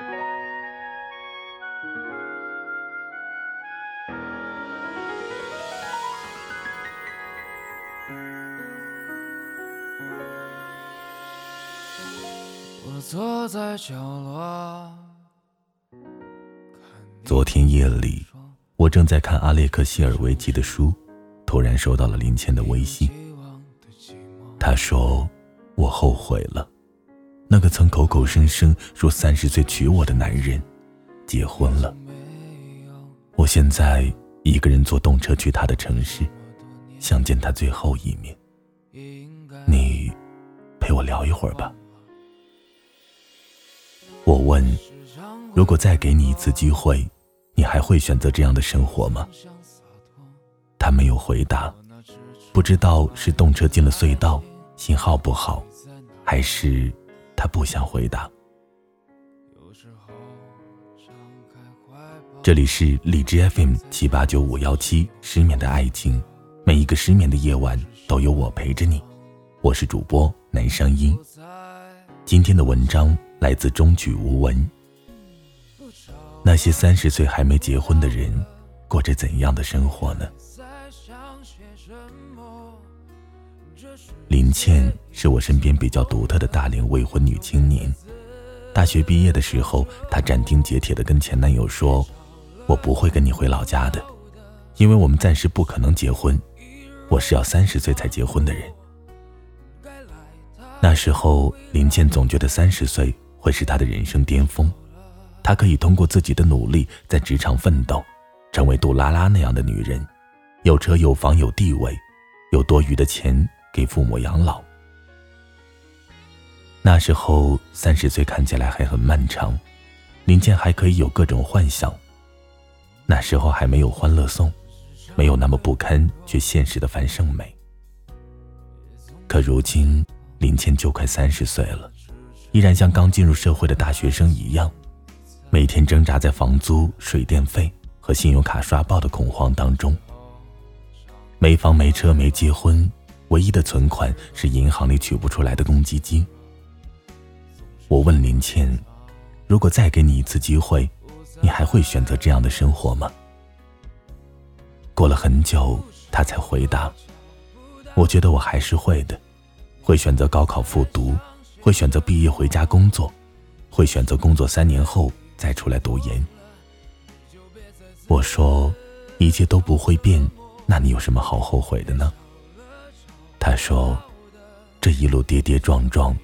我坐在角落。昨天夜里，我正在看阿列克谢尔维奇的书，突然收到了林倩的微信。她说：“我后悔了，那个曾口口声声说三十岁娶我的男人，结婚了。我现在一个人坐动车去他的城市，想见他最后一面。你陪我聊一会儿吧。”我问：“如果再给你一次机会，你还会选择这样的生活吗？”他没有回答，不知道是动车进了隧道，信号不好，还是他不想回答。这里是荔枝 FM 七八九五幺七，失眠的爱情，每一个失眠的夜晚都有我陪着你。我是主播南声音，今天的文章。来自中举无闻。那些三十岁还没结婚的人，过着怎样的生活呢？林倩是我身边比较独特的大龄未婚女青年。大学毕业的时候，她斩钉截铁的跟前男友说：“我不会跟你回老家的，因为我们暂时不可能结婚。我是要三十岁才结婚的人。”那时候，林倩总觉得三十岁。会是她的人生巅峰，她可以通过自己的努力在职场奋斗，成为杜拉拉那样的女人，有车有房有地位，有多余的钱给父母养老。那时候三十岁看起来还很漫长，林健还可以有各种幻想。那时候还没有《欢乐颂》，没有那么不堪却现实的樊胜美。可如今林倩就快三十岁了。依然像刚进入社会的大学生一样，每天挣扎在房租、水电费和信用卡刷爆的恐慌当中。没房没车没结婚，唯一的存款是银行里取不出来的公积金。我问林倩：“如果再给你一次机会，你还会选择这样的生活吗？”过了很久，她才回答：“我觉得我还是会的，会选择高考复读。”会选择毕业回家工作，会选择工作三年后再出来读研。我说，一切都不会变，那你有什么好后悔的呢？他说，这一路跌跌撞撞，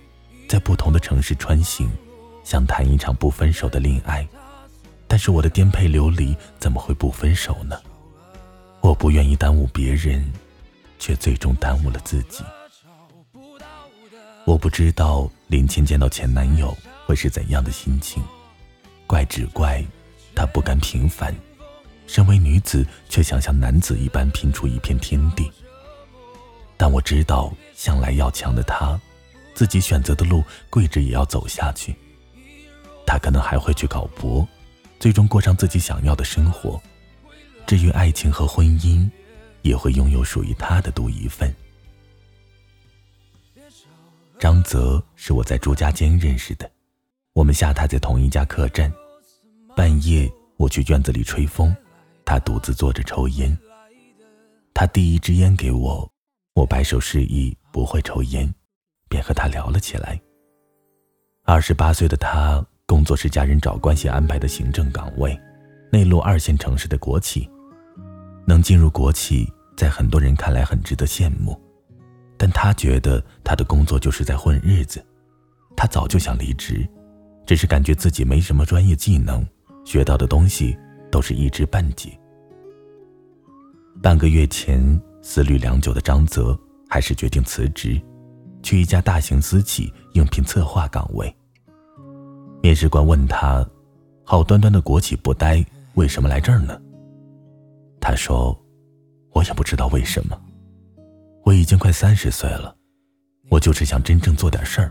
在不同的城市穿行，想谈一场不分手的恋爱，但是我的颠沛流离怎么会不分手呢？我不愿意耽误别人，却最终耽误了自己。我不知道林倩见到前男友会是怎样的心情，怪只怪她不甘平凡，身为女子却想像男子一般拼出一片天地。但我知道，向来要强的她，自己选择的路跪着也要走下去。他可能还会去考博，最终过上自己想要的生活。至于爱情和婚姻，也会拥有属于他的独一份。张泽是我在朱家尖认识的，我们下榻在同一家客栈。半夜我去院子里吹风，他独自坐着抽烟。他递一支烟给我，我摆手示意不会抽烟，便和他聊了起来。二十八岁的他，工作是家人找关系安排的行政岗位，内陆二线城市的国企。能进入国企，在很多人看来很值得羡慕。但他觉得他的工作就是在混日子，他早就想离职，只是感觉自己没什么专业技能，学到的东西都是一知半解。半个月前，思虑良久的张泽还是决定辞职，去一家大型私企应聘策划岗位。面试官问他：“好端端的国企不待，为什么来这儿呢？”他说：“我也不知道为什么。”我已经快三十岁了，我就是想真正做点事儿。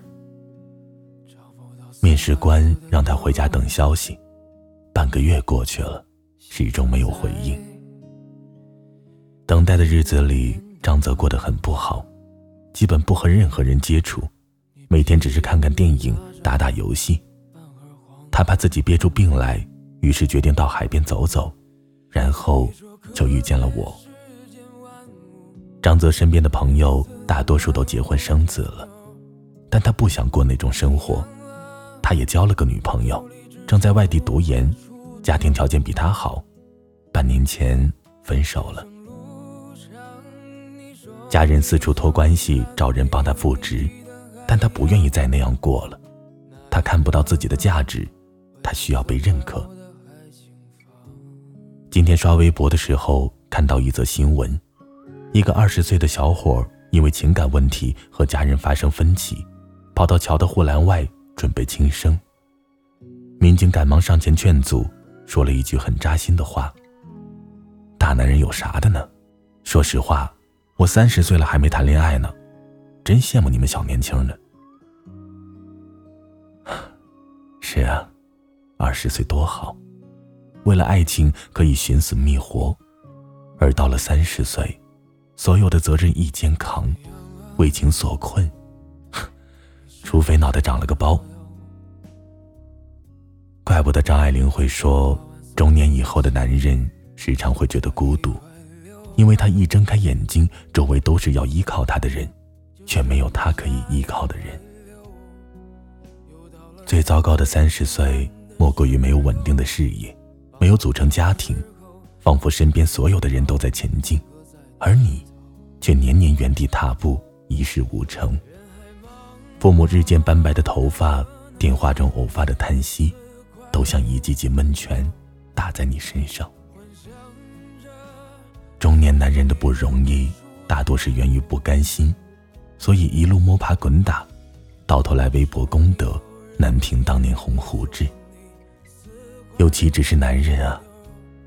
面试官让他回家等消息，半个月过去了，始终没有回应。等待的日子里，张泽过得很不好，基本不和任何人接触，每天只是看看电影、打打游戏。他怕自己憋出病来，于是决定到海边走走，然后就遇见了我。张泽身边的朋友大多数都结婚生子了，但他不想过那种生活。他也交了个女朋友，正在外地读研，家庭条件比他好，半年前分手了。家人四处托关系找人帮他复职，但他不愿意再那样过了。他看不到自己的价值，他需要被认可。今天刷微博的时候看到一则新闻，一个二十岁的小伙因为情感问题和家人发生分歧，跑到桥的护栏外准备轻生。民警赶忙上前劝阻，说了一句很扎心的话：“大男人有啥的呢？说实话，我三十岁了还没谈恋爱呢，真羡慕你们小年轻的。”是啊，二十岁多好，为了爱情可以寻死觅活，而到了三十岁，所有的责任一肩扛，为情所困，除非脑袋长了个包。怪不得张爱玲会说，中年以后的男人时常会觉得孤独，因为他一睁开眼睛，周围都是要依靠他的人，却没有他可以依靠的人。最糟糕的三十岁，莫过于没有稳定的事业，没有组成家庭，仿佛身边所有的人都在前进，而你，却年年原地踏步，一事无成。父母日渐斑白的头发，电话中偶发的叹息，都像一记记闷拳，打在你身上。中年男人的不容易，大多是源于不甘心，所以一路摸爬滚打，到头来微薄功德。难平当年鸿鹄志。尤其只是男人啊，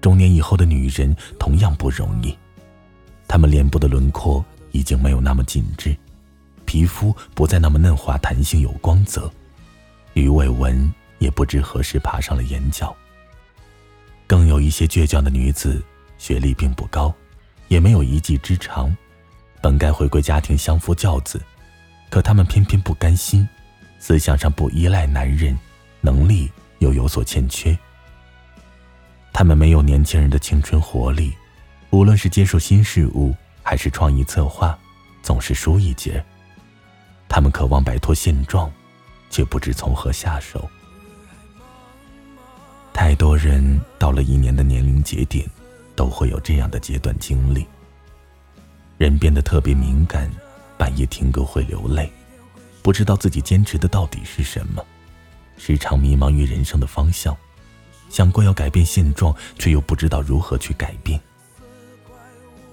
中年以后的女人同样不容易。他们脸部的轮廓已经没有那么紧致，皮肤不再那么嫩滑、弹性有光泽，鱼尾纹也不知何时爬上了眼角。更有一些倔强的女子，学历并不高，也没有一技之长，本该回归家庭相夫教子，可他们偏偏不甘心。思想上不依赖男人，能力又有所欠缺。他们没有年轻人的青春活力，无论是接受新事物还是创意策划，总是输一截。他们渴望摆脱现状，却不知从何下手。太多人到了一年的年龄节点，都会有这样的阶段经历。人变得特别敏感，半夜听歌会流泪。不知道自己坚持的到底是什么，时常迷茫于人生的方向，想过要改变现状，却又不知道如何去改变。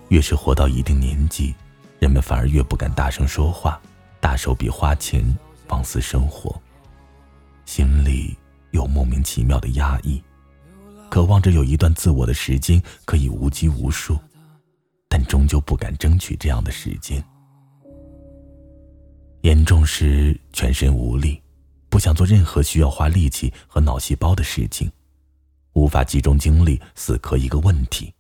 越是活到一定年纪，人们反而越不敢大声说话，大手笔花钱，放肆生活，心里有莫名其妙的压抑，渴望着有一段自我的时间可以无拘无束，但终究不敢争取这样的时间。严重时全身无力，不想做任何需要花力气和脑细胞的事情，无法集中精力死磕一个问题，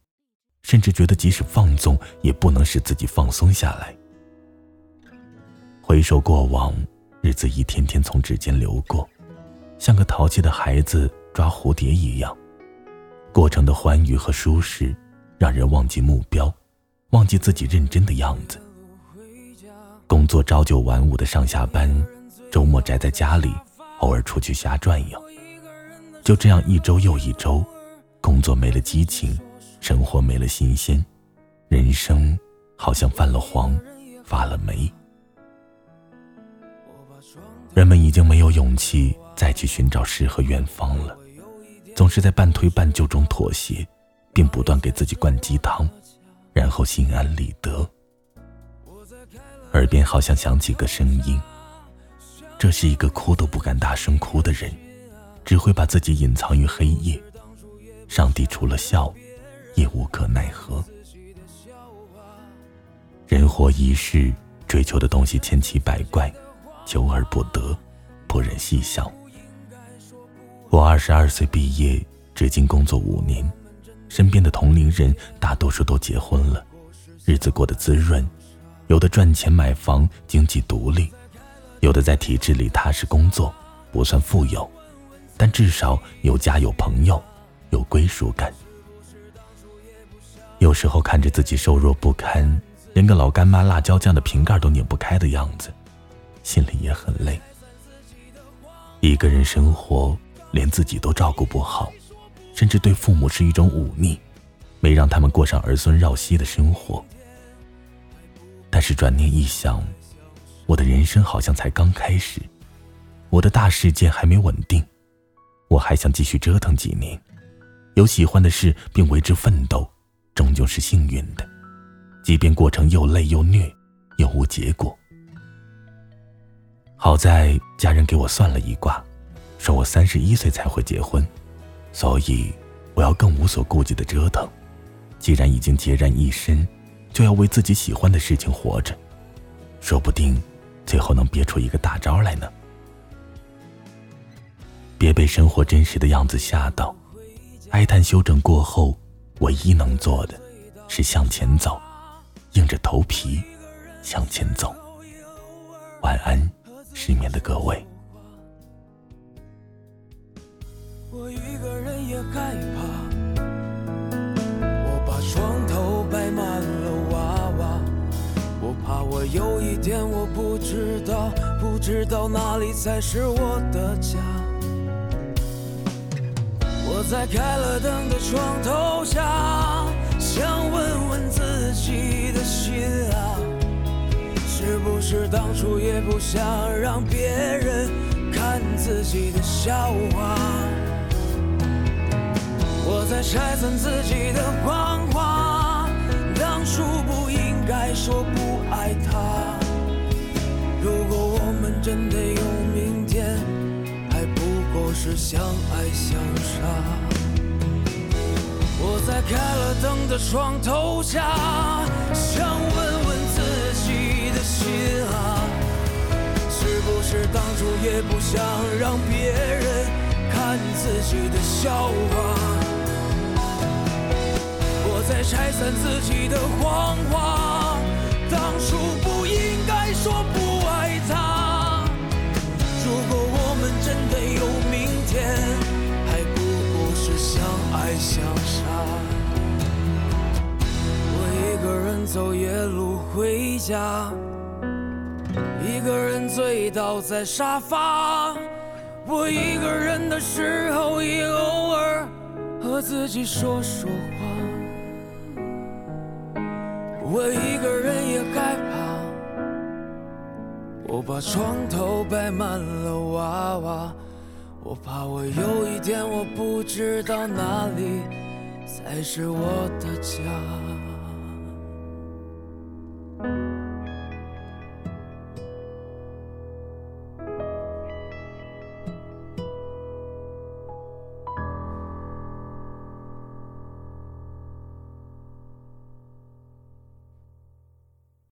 甚至觉得即使放纵也不能使自己放松下来。回首过往，日子一天天从指尖流过，像个淘气的孩子抓蝴蝶一样，过程的欢愉和舒适，让人忘记目标，忘记自己认真的样子。工作朝九晚五的上下班，周末宅在家里，偶尔出去瞎转悠。就这样一周又一周，工作没了激情，生活没了新鲜，人生好像泛了黄，发了霉。人们已经没有勇气再去寻找诗和远方了，总是在半推半就中妥协，并不断给自己灌鸡汤，然后心安理得。耳边好像响起个声音，这是一个哭都不敢大声哭的人，只会把自己隐藏于黑夜。上帝除了笑，也无可奈何。人活一世，追求的东西千奇百怪，求而不得，不忍细想。我二十二岁毕业，至今工作五年，身边的同龄人大多数都结婚了，日子过得滋润。有的赚钱买房，经济独立；有的在体制里踏实工作，不算富有，但至少有家有朋友，有归属感。有时候看着自己瘦弱不堪，连个老干妈辣椒酱的瓶盖都拧不开的样子，心里也很累。一个人生活，连自己都照顾不好，甚至对父母是一种忤逆，没让他们过上儿孙绕膝的生活。但是转念一想，我的人生好像才刚开始，我的大世界还没稳定，我还想继续折腾几年，有喜欢的事并为之奋斗，终究是幸运的，即便过程又累又虐，又无结果。好在家人给我算了一卦，说我三十一岁才会结婚，所以我要更无所顾忌的折腾。既然已经孑然一身，就要为自己喜欢的事情活着，说不定最后能憋出一个大招来呢。别被生活真实的样子吓到，哀叹修整过后，唯一能做的是向前走，硬着头皮向前走。晚安。失眠的各位，我一个人也害怕。我把床头摆满了娃娃，我怕我有一天我不知道，不知道哪里才是我的家。我在开了灯的床头下，想问问自己的心啊。是不是当初也不想让别人看自己的笑话？拆散自己的谎话，当初不应该说不爱他。如果我们真的有明天，还不过是相爱相杀。我在开了灯的床头下，想问问自己的。心啊，是不是当初也不想让别人看自己的笑话？在拆散自己的谎话，当初不应该说不爱他。如果我们真的有明天，还不过是相爱相杀。我一个人走夜路回家。一个人醉倒在沙发，我一个人的时候也偶尔和自己说说话。我一个人也害怕，我把床头摆满了娃娃，我怕我有一天我不知道哪里才是我的家。